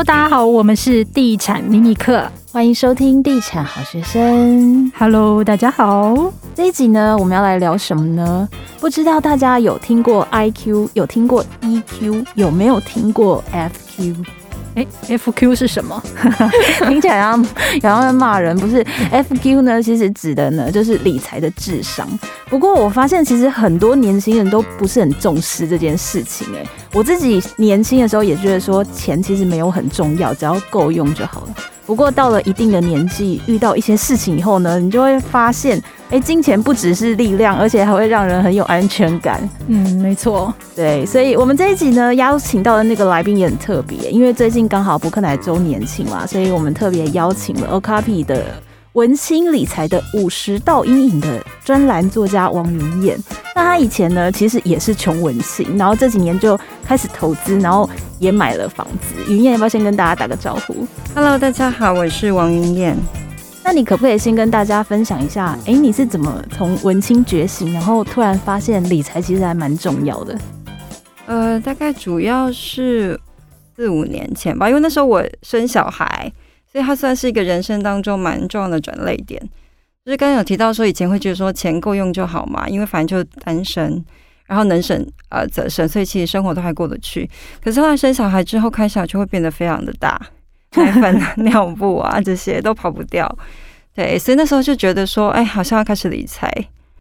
Hello，大家好，我们是地产迷你课，欢迎收听地产好学生。Hello，大家好，这一集呢，我们要来聊什么呢？不知道大家有听过 IQ，有听过 EQ，有没有听过 FQ？哎，FQ 是什么？听起来好像然后在骂人，不是？FQ 呢，其实指的呢就是理财的智商。不过我发现，其实很多年轻人都不是很重视这件事情。哎，我自己年轻的时候也觉得说，钱其实没有很重要，只要够用就好了。不过到了一定的年纪，遇到一些事情以后呢，你就会发现，哎、欸，金钱不只是力量，而且还会让人很有安全感。嗯，没错，对，所以我们这一集呢，邀请到的那个来宾也很特别，因为最近刚好柏克莱周年庆嘛，所以我们特别邀请了 Okapi 的。文青理财的五十道阴影的专栏作家王云燕，那他以前呢，其实也是穷文青，然后这几年就开始投资，然后也买了房子。云燕要不要先跟大家打个招呼？Hello，大家好，我是王云燕。那你可不可以先跟大家分享一下，哎、欸，你是怎么从文青觉醒，然后突然发现理财其实还蛮重要的？呃，大概主要是四五年前吧，因为那时候我生小孩。所以它算是一个人生当中蛮重要的转捩点，就是刚刚有提到说以前会觉得说钱够用就好嘛，因为反正就单身，然后能省呃则省，所以其实生活都还过得去。可是后来生小孩之后，开销就会变得非常的大，奶粉、尿布啊这些都跑不掉。对，所以那时候就觉得说，哎，好像要开始理财。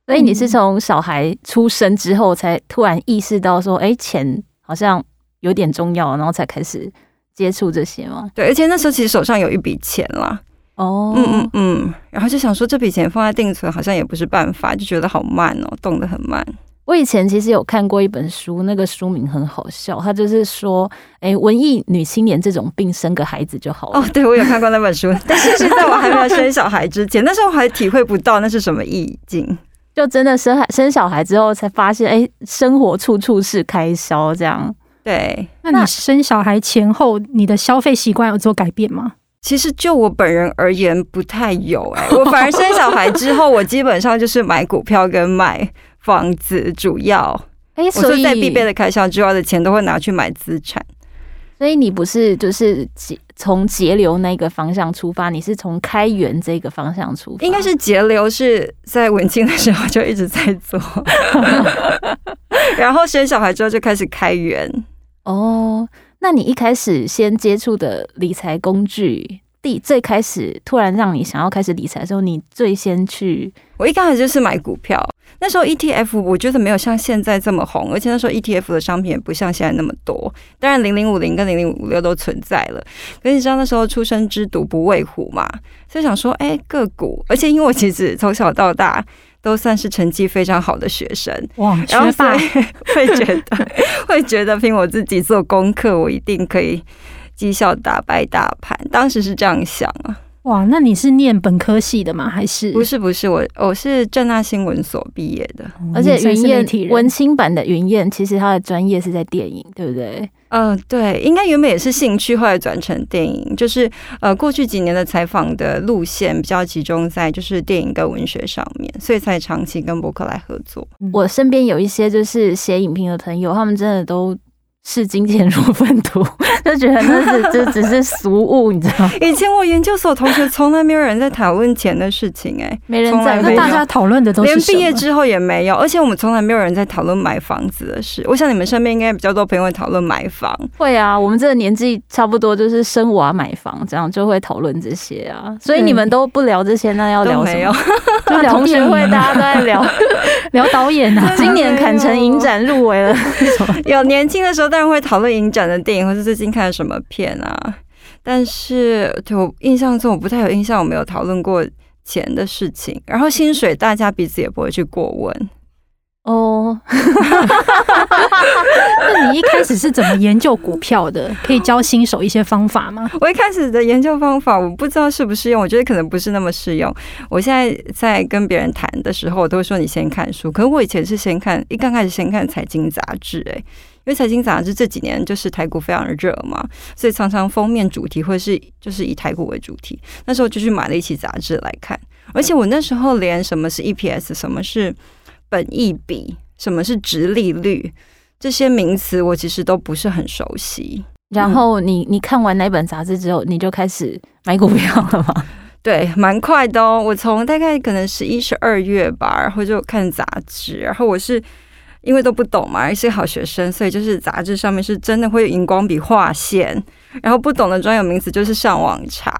所以你是从小孩出生之后才突然意识到说，哎，钱好像有点重要，然后才开始。接触这些吗？对，而且那时候其实手上有一笔钱啦。哦，嗯嗯嗯，然后就想说这笔钱放在定存好像也不是办法，就觉得好慢哦，动得很慢。我以前其实有看过一本书，那个书名很好笑，他就是说，哎，文艺女青年这种病，生个孩子就好了。哦，对，我有看过那本书，但是是在我还没有生小孩之前，那时候我还体会不到那是什么意境，就真的生孩生小孩之后才发现，哎，生活处处是开销，这样。对，那你生小孩前后，你的消费习惯有做改变吗？其实就我本人而言，不太有哎、欸。我反而生小孩之后，我基本上就是买股票跟买房子，主要哎，所以在必备的开销之外的钱都会拿去买资产。所以你不是就是节从节流那个方向出发，你是从开源这个方向出发？应该是节流是在文青的时候就一直在做，然后生小孩之后就开始开源。哦，那你一开始先接触的理财工具，第最开始突然让你想要开始理财的时候，你最先去？我一开始就是买股票，那时候 ETF 我觉得没有像现在这么红，而且那时候 ETF 的商品也不像现在那么多。当然，零零五零跟零零五六都存在了，可是你知道那时候初生之犊不畏虎嘛，所以想说，哎，个股，而且因为我其实从小到大。都算是成绩非常好的学生哇，然后所以 会觉得 会觉得凭我自己做功课，我一定可以绩效打败大盘。当时是这样想啊。哇，那你是念本科系的吗？还是不是？不是我，我是正大新闻所毕业的。而且云燕文青版的云燕，其实他的专业是在电影，对不对？嗯、呃，对，应该原本也是兴趣，后来转成电影。就是呃，过去几年的采访的路线比较集中在就是电影跟文学上面，所以才长期跟博客来合作。我身边有一些就是写影评的朋友，他们真的都。视金钱如粪土，就觉得那是就只是俗物，你知道吗？以前我研究所同学从来没有人在讨论钱的事情、欸，哎，没人在。那大家讨论的都是连毕业之后也没有，而且我们从来没有人在讨论买房子的事。我想你们身边应该比较多朋友会讨论买房。会啊，我们这个年纪差不多就是生娃买房，这样就会讨论这些啊。所以你们都不聊这些，那要聊什么？就聊 同学会，大家都在聊 聊导演啊。今年坎城影展入围了，有年轻的时候。当然会讨论影展的电影，或是最近看了什么片啊。但是，对我印象中，我不太有印象，我没有讨论过钱的事情。然后，薪水大家彼此也不会去过问。哦，那你一开始是怎么研究股票的？可以教新手一些方法吗？我一开始的研究方法，我不知道适不适用。我觉得可能不是那么适用。我现在在跟别人谈的时候，我都会说你先看书。可是我以前是先看，一刚开始先看财经杂志，哎。因为财经杂志这几年就是台股非常的热嘛，所以常常封面主题会是就是以台股为主题。那时候就去买了一期杂志来看，而且我那时候连什么是 EPS、什么是本益比、什么是殖利率这些名词，我其实都不是很熟悉。然后你你看完那本杂志之后，你就开始买股票了吗？对，蛮快的哦。我从大概可能十一、十二月吧，然后就看杂志。然后我是因为都不懂嘛，也是好学生，所以就是杂志上面是真的会荧光笔画线。然后不懂的专有名词就是上网查。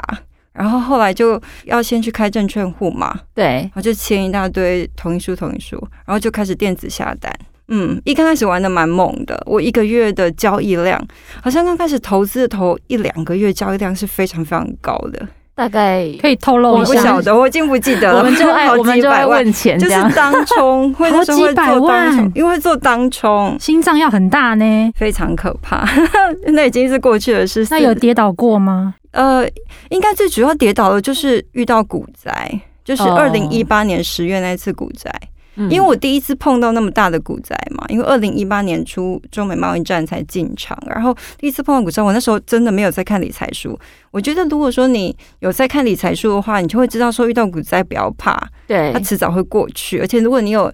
然后后来就要先去开证券户嘛，对，然后就签一大堆同意书、同意书，然后就开始电子下单。嗯，一刚开始玩的蛮猛的，我一个月的交易量，好像刚开始投资的头一两个月交易量是非常非常高的。大概可以透露一下，我不晓得，我已经不记得了。我们就爱，我们就爱问钱，就是当冲，会好几百万，因为做当冲，心脏要很大呢，非常可怕。那已经是过去的事。那有跌倒过吗？呃，应该最主要跌倒的就是遇到股灾，就是二零一八年十月那次股灾。因为我第一次碰到那么大的股灾嘛，因为二零一八年初中美贸易战才进场，然后第一次碰到股灾，我那时候真的没有在看理财书。我觉得如果说你有在看理财书的话，你就会知道说遇到股灾不要怕，对，它迟早会过去。而且如果你有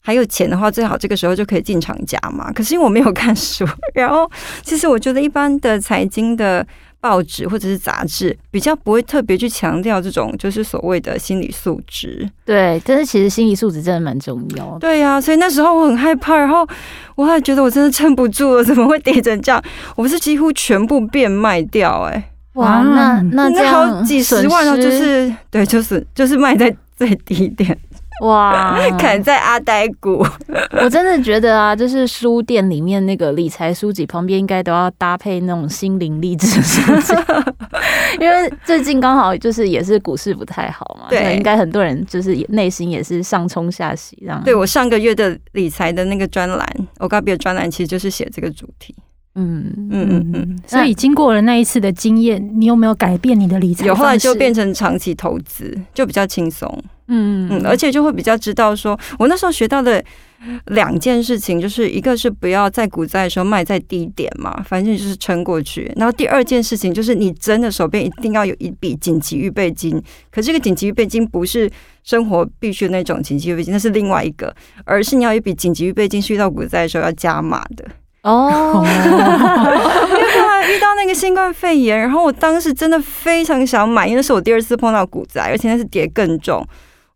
还有钱的话，最好这个时候就可以进场加嘛。可是因为我没有看书，然后其实我觉得一般的财经的。报纸或者是杂志比较不会特别去强调这种就是所谓的心理素质，对，但是其实心理素质真的蛮重要的。对呀、啊，所以那时候我很害怕，然后我还觉得我真的撑不住了，怎么会跌成这样？我不是几乎全部变卖掉、欸，哎，哇，那那这好几十万哦，就是对，就是就是卖在最低点。哇，砍在阿呆股，我真的觉得啊，就是书店里面那个理财书籍旁边应该都要搭配那种心灵励志书籍，因为最近刚好就是也是股市不太好嘛，对，应该很多人就是内心也是上冲下洗这样。对，我上个月的理财的那个专栏，我告别的专栏其实就是写这个主题。嗯嗯嗯嗯，所以经过了那一次的经验，你有没有改变你的理财？有，后来就变成长期投资，就比较轻松。嗯嗯，而且就会比较知道说，我那时候学到的两件事情，就是一个是不要在股灾的时候卖在低点嘛，反正就是撑过去。然后第二件事情就是，你真的手边一定要有一笔紧急预备金，可这个紧急预备金不是生活必须的那种紧急预备金，那是另外一个，而是你要一笔紧急预备金，是遇到股灾的时候要加码的。哦，因为遇到那个新冠肺炎，然后我当时真的非常想买，因为那是我第二次碰到股灾，而且那是跌更重。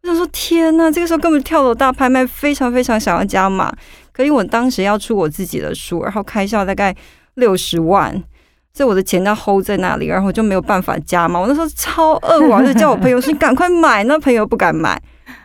我想说，天呐，这个时候根本跳楼大拍卖，非常非常想要加码。可以，我当时要出我自己的书，然后开销大概六十万，所以我的钱要 hold 在那里，然后我就没有办法加码。我那时候超饿，我就叫我朋友说：“你赶快买。”那朋友不敢买，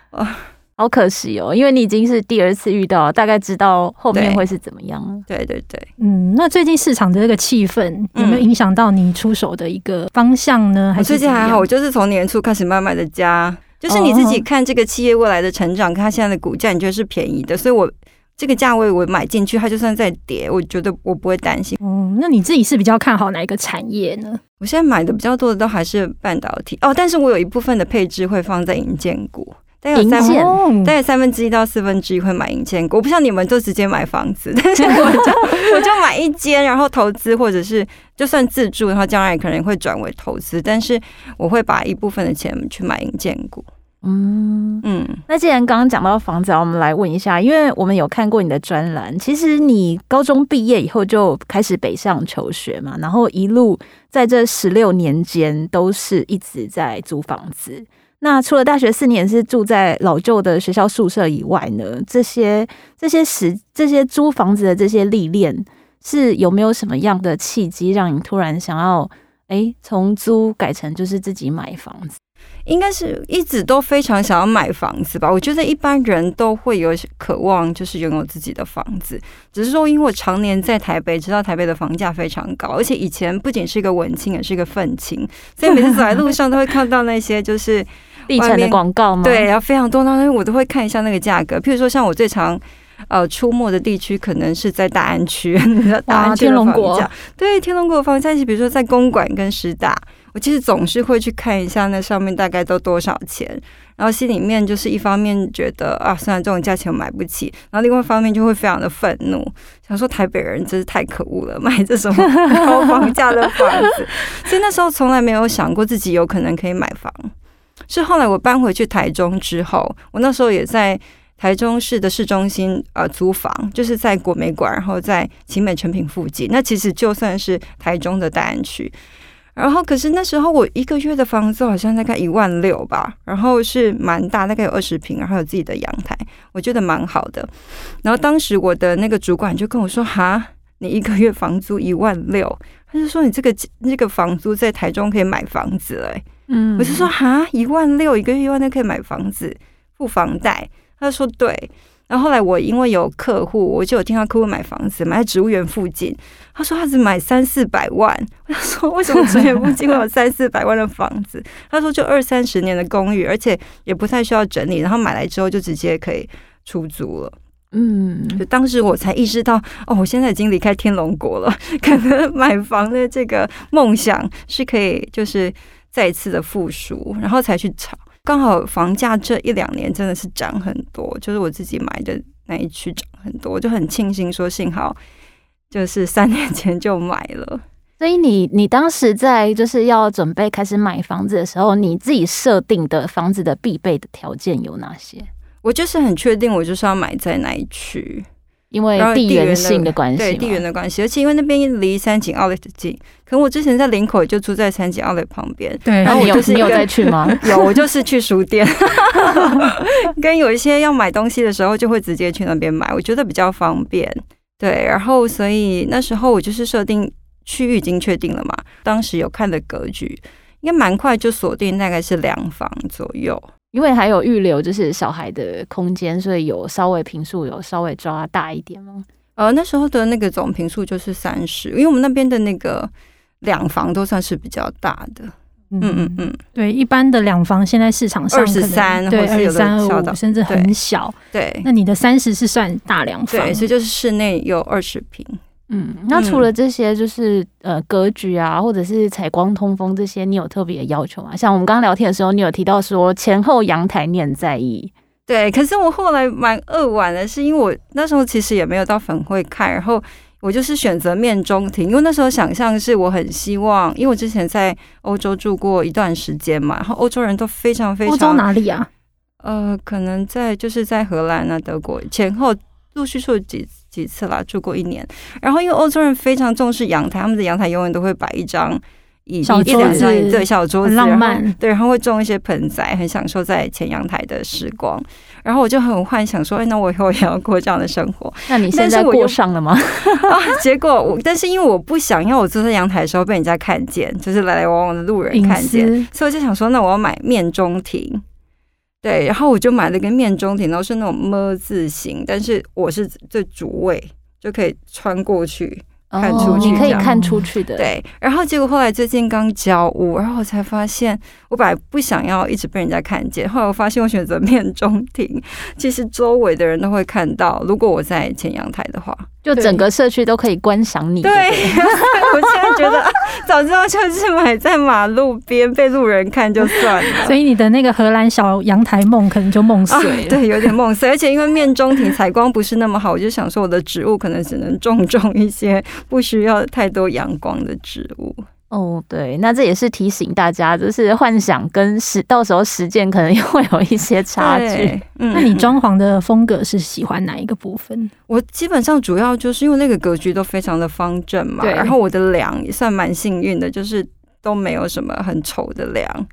啊，好可惜哦，因为你已经是第二次遇到，大概知道后面会是怎么样。对对对，嗯，那最近市场的这个气氛有没有影响到你出手的一个方向呢？还是最近还好，我就是从年初开始慢慢的加。就是你自己看这个企业未来的成长，看它现在的股价，你觉得是便宜的，所以我这个价位我买进去，它就算再跌，我觉得我不会担心。哦，那你自己是比较看好哪一个产业呢？我现在买的比较多的都还是半导体哦，但是我有一部分的配置会放在银建股，大概有三分，大概三分之一到四分之一会买银建股。我不像你们就直接买房子，但是 我就我就买一间，然后投资或者是就算自住的话，将来可能会转为投资，但是我会把一部分的钱去买银建股。嗯嗯，那既然刚刚讲到房子，我们来问一下，因为我们有看过你的专栏，其实你高中毕业以后就开始北上求学嘛，然后一路在这十六年间都是一直在租房子。那除了大学四年是住在老旧的学校宿舍以外呢，这些这些时这些租房子的这些历练，是有没有什么样的契机让你突然想要哎从租改成就是自己买房子？应该是一直都非常想要买房子吧。我觉得一般人都会有渴望，就是拥有自己的房子。只是说，因为我常年在台北，知道台北的房价非常高，而且以前不仅是一个文青，也是一个愤青，所以每次走在路上都会看到那些就是地产的广告吗。对，然后非常多，那我都会看一下那个价格。譬如说，像我最常呃出没的地区，可能是在大安区，大安区的房价，对，天龙国的房价，比如说在公馆跟师大。我其实总是会去看一下那上面大概都多少钱，然后心里面就是一方面觉得啊，虽然这种价钱我买不起，然后另外一方面就会非常的愤怒，想说台北人真是太可恶了，买这种高房价的房子。所以那时候从来没有想过自己有可能可以买房，是后来我搬回去台中之后，我那时候也在台中市的市中心呃租房，就是在国美馆，然后在勤美诚品附近。那其实就算是台中的大安区。然后，可是那时候我一个月的房租好像大概一万六吧，然后是蛮大，大概有二十平，然后有自己的阳台，我觉得蛮好的。然后当时我的那个主管就跟我说：“哈，你一个月房租一万六？”他就说：“你这个这个房租在台中可以买房子了。”嗯，我就说：“哈，一万六一个月一万六可以买房子，付房贷？”他就说：“对。”然后后来我因为有客户，我就有听到客户买房子，买在植物园附近。他说他只买三四百万。我说为什么植物园附近会有 三四百万的房子？他说就二三十年的公寓，而且也不太需要整理，然后买来之后就直接可以出租了。嗯，就当时我才意识到，哦，我现在已经离开天龙国了，可能买房的这个梦想是可以就是再一次的复苏，然后才去炒。刚好房价这一两年真的是涨很多，就是我自己买的那一区涨很多，我就很庆幸说幸好就是三年前就买了。所以你你当时在就是要准备开始买房子的时候，你自己设定的房子的必备的条件有哪些？我就是很确定，我就是要买在那一区。因为地缘性的关系，对地缘的关系，而且因为那边离三井 Outlet 近，可能我之前在林口就住在三井 Outlet 旁边。对，然后我就是你有再去吗？有，我就是去书店，跟有一些要买东西的时候，就会直接去那边买，我觉得比较方便。对，然后所以那时候我就是设定区域已经确定了嘛，当时有看的格局，应该蛮快就锁定，大概是两房左右。因为还有预留就是小孩的空间，所以有稍微平数有稍微抓大一点吗？呃，那时候的那个总平数就是三十，因为我们那边的那个两房都算是比较大的。嗯嗯嗯，对，一般的两房现在市场上二十三，对，二十三二五，甚至很小。对，那你的三十是算大两房，对，所以就是室内有二十坪。嗯，那除了这些，就是呃格局啊，或者是采光通风这些，你有特别的要求吗？像我们刚刚聊天的时候，你有提到说前后阳台你很在意。对，可是我后来蛮扼腕的，是因为我那时候其实也没有到粉会看，然后我就是选择面中庭，因为那时候想象是我很希望，因为我之前在欧洲住过一段时间嘛，然后欧洲人都非常非常，欧洲哪里啊？呃，可能在就是在荷兰啊、德国前后陆续住几。几次啦，住过一年。然后因为欧洲人非常重视阳台，他们的阳台永远都会摆一张椅子，一两张对小桌子，浪漫对，然后会种一些盆栽，很享受在前阳台的时光。然后我就很幻想说，哎，那我以后也要过这样的生活。那你现在过上了吗？啊，结果我，但是因为我不想要我坐在阳台的时候被人家看见，就是来来往往的路人看见，所以我就想说，那我要买面中庭。对，然后我就买了个面中庭，然后是那种么字形，但是我是最主位，就可以穿过去。看出去，你可以看出去的。对，然后结果后来最近刚交屋，然后我才发现，我本来不想要一直被人家看见，后来我发现我选择面中庭，其实周围的人都会看到。如果我在前阳台的话，就整个社区都可以观赏你。对，觉得 早知道就是买在马路边被路人看就算了。所以你的那个荷兰小阳台梦可能就梦碎了。啊，对，有点梦碎。而且因为面中庭采光不是那么好，我就想说我的植物可能只能种种一些。不需要太多阳光的植物哦，对，那这也是提醒大家，就是幻想跟实到时候实践可能也会有一些差距。嗯，那你装潢的风格是喜欢哪一个部分？我基本上主要就是因为那个格局都非常的方正嘛，对然后我的梁也算蛮幸运的，就是都没有什么很丑的梁，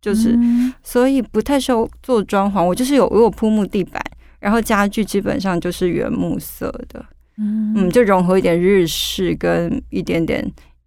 就是、嗯、所以不太需要做装潢。我就是有我有铺木地板，然后家具基本上就是原木色的。嗯，就融合一点日式跟一点点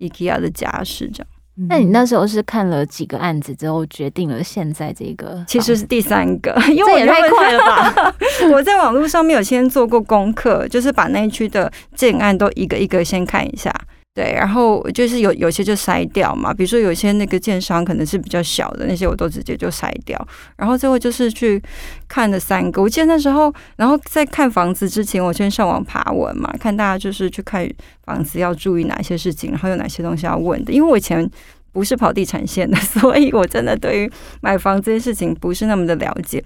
IKEA 的家饰这样。那你那时候是看了几个案子之后决定了现在这个？其实是第三个，因为我也太快了吧！我在网络上面有先做过功课，就是把那一区的建案都一个一个先看一下。对，然后就是有有些就筛掉嘛，比如说有些那个建商可能是比较小的那些，我都直接就筛掉。然后最后就是去看了三个，我记得那时候，然后在看房子之前，我先上网爬文嘛，看大家就是去看房子要注意哪些事情，然后有哪些东西要问的。因为我以前不是跑地产线的，所以我真的对于买房这件事情不是那么的了解。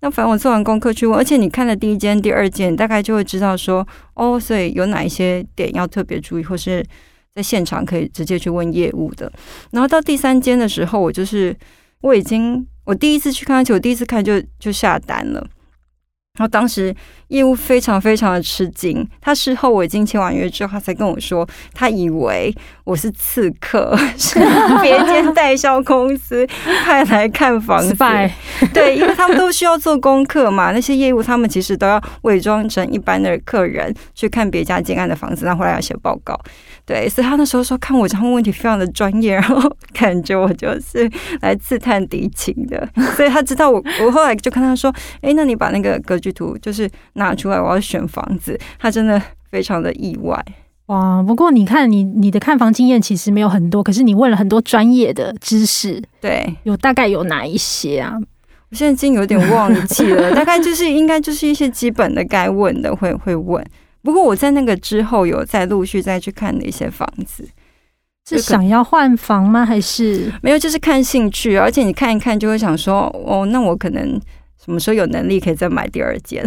那反正我做完功课去问，而且你看了第一间、第二间，大概就会知道说，哦，所以有哪一些点要特别注意，或是在现场可以直接去问业务的。然后到第三间的时候，我就是我已经我第一次去看，而且我第一次看就就下单了。然后当时业务非常非常的吃惊，他事后我已经签完约之后，他才跟我说，他以为我是刺客，是别间代销公司 派来看房子。对，因为他们都需要做功课嘛，那些业务他们其实都要伪装成一般的客人去看别家建案的房子，然后回来要写报告。对，所以他那时候说看我这样问题非常的专业，然后 感觉我就是来刺探敌情的，所以他知道我。我后来就跟他说：“哎，那你把那个格局图就是拿出来，我要选房子。”他真的非常的意外哇！不过你看你你的看房经验其实没有很多，可是你问了很多专业的知识，对，有大概有哪一些啊？我现在已经有点忘记了，大概就是应该就是一些基本的该问的会会问。不过我在那个之后有再陆续再去看的一些房子，是想要换房吗？还是没有？就是看兴趣，而且你看一看就会想说，哦，那我可能什么时候有能力可以再买第二间？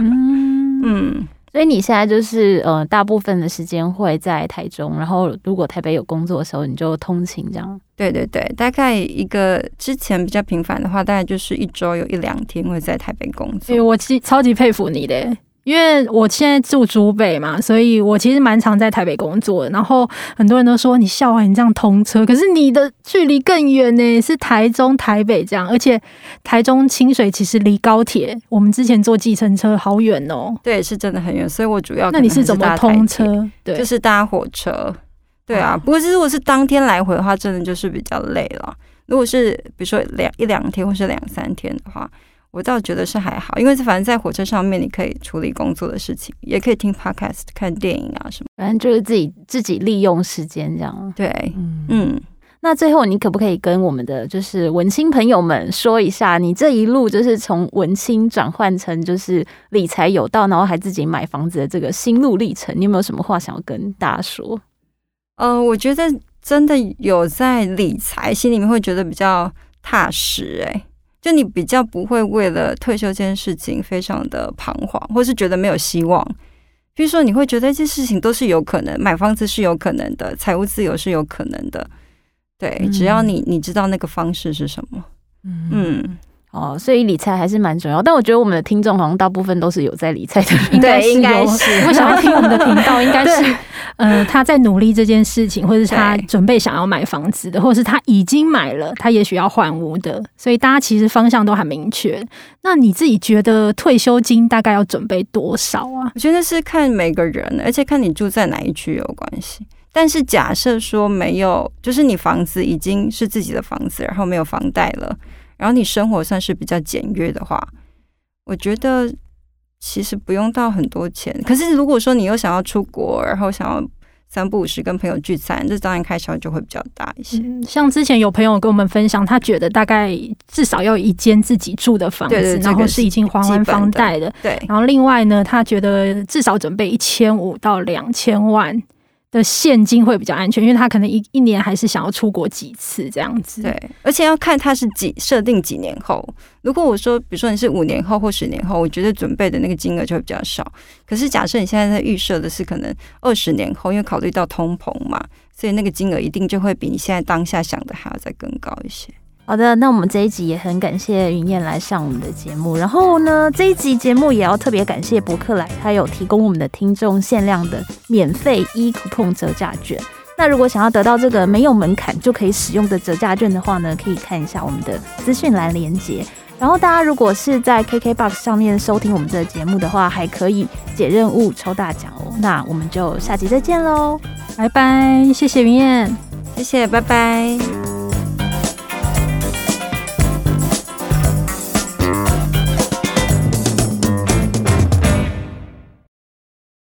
嗯，嗯，所以你现在就是呃，大部分的时间会在台中，然后如果台北有工作的时候，你就通勤这样。对对对，大概一个之前比较频繁的话，大概就是一周有一两天会在台北工作。哎，我其超级佩服你的。因为我现在住竹北嘛，所以我其实蛮常在台北工作的。然后很多人都说你笑话你这样通车，可是你的距离更远呢，是台中、台北这样。而且台中清水其实离高铁，我们之前坐计程车好远哦。对，是真的很远。所以我主要那你是怎么通车？对，就是搭火车。对啊，不过如果是当天来回的话，真的就是比较累了。如果是比如说两一两天或是两三天的话。我倒觉得是还好，因为反正在火车上面，你可以处理工作的事情，也可以听 podcast、看电影啊什么，反正就是自己自己利用时间这样。对，嗯嗯。那最后，你可不可以跟我们的就是文青朋友们说一下，你这一路就是从文青转换成就是理财有道，然后还自己买房子的这个心路历程？你有没有什么话想要跟大家说？呃，我觉得真的有在理财，心里面会觉得比较踏实、欸。哎。就你比较不会为了退休这件事情非常的彷徨，或是觉得没有希望。比如说，你会觉得这些事情都是有可能，买房子是有可能的，财务自由是有可能的。对，只要你你知道那个方式是什么。嗯。嗯哦，所以理财还是蛮重要，但我觉得我们的听众好像大部分都是有在理财的人，对，应该是。我想要听我们的频道，应该是，呃，他在努力这件事情，或者是他准备想要买房子的，或者是他已经买了，他也许要换屋的，所以大家其实方向都很明确。那你自己觉得退休金大概要准备多少啊？我觉得是看每个人，而且看你住在哪一区有关系。但是假设说没有，就是你房子已经是自己的房子，然后没有房贷了。然后你生活算是比较简约的话，我觉得其实不用到很多钱。可是如果说你又想要出国，然后想要三不五时跟朋友聚餐，这当然开销就会比较大一些。嗯，像之前有朋友跟我们分享，他觉得大概至少要一间自己住的房子，然后是已经还完房贷的。对。然后另外呢，他觉得至少准备一千五到两千万。的现金会比较安全，因为他可能一一年还是想要出国几次这样子。对，而且要看他是几设定几年后。如果我说，比如说你是五年后或十年后，我觉得准备的那个金额就会比较少。可是假设你现在在预设的是可能二十年后，因为考虑到通膨嘛，所以那个金额一定就会比你现在当下想的还要再更高一些。好的，那我们这一集也很感谢云燕来上我们的节目。然后呢，这一集节目也要特别感谢博客来，他有提供我们的听众限量的免费一 coupon 折价券。那如果想要得到这个没有门槛就可以使用的折价券的话呢，可以看一下我们的资讯栏连接。然后大家如果是在 KKBOX 上面收听我们这个节目的话，还可以解任务抽大奖哦。那我们就下集再见喽，拜拜！谢谢云燕，谢谢，拜拜。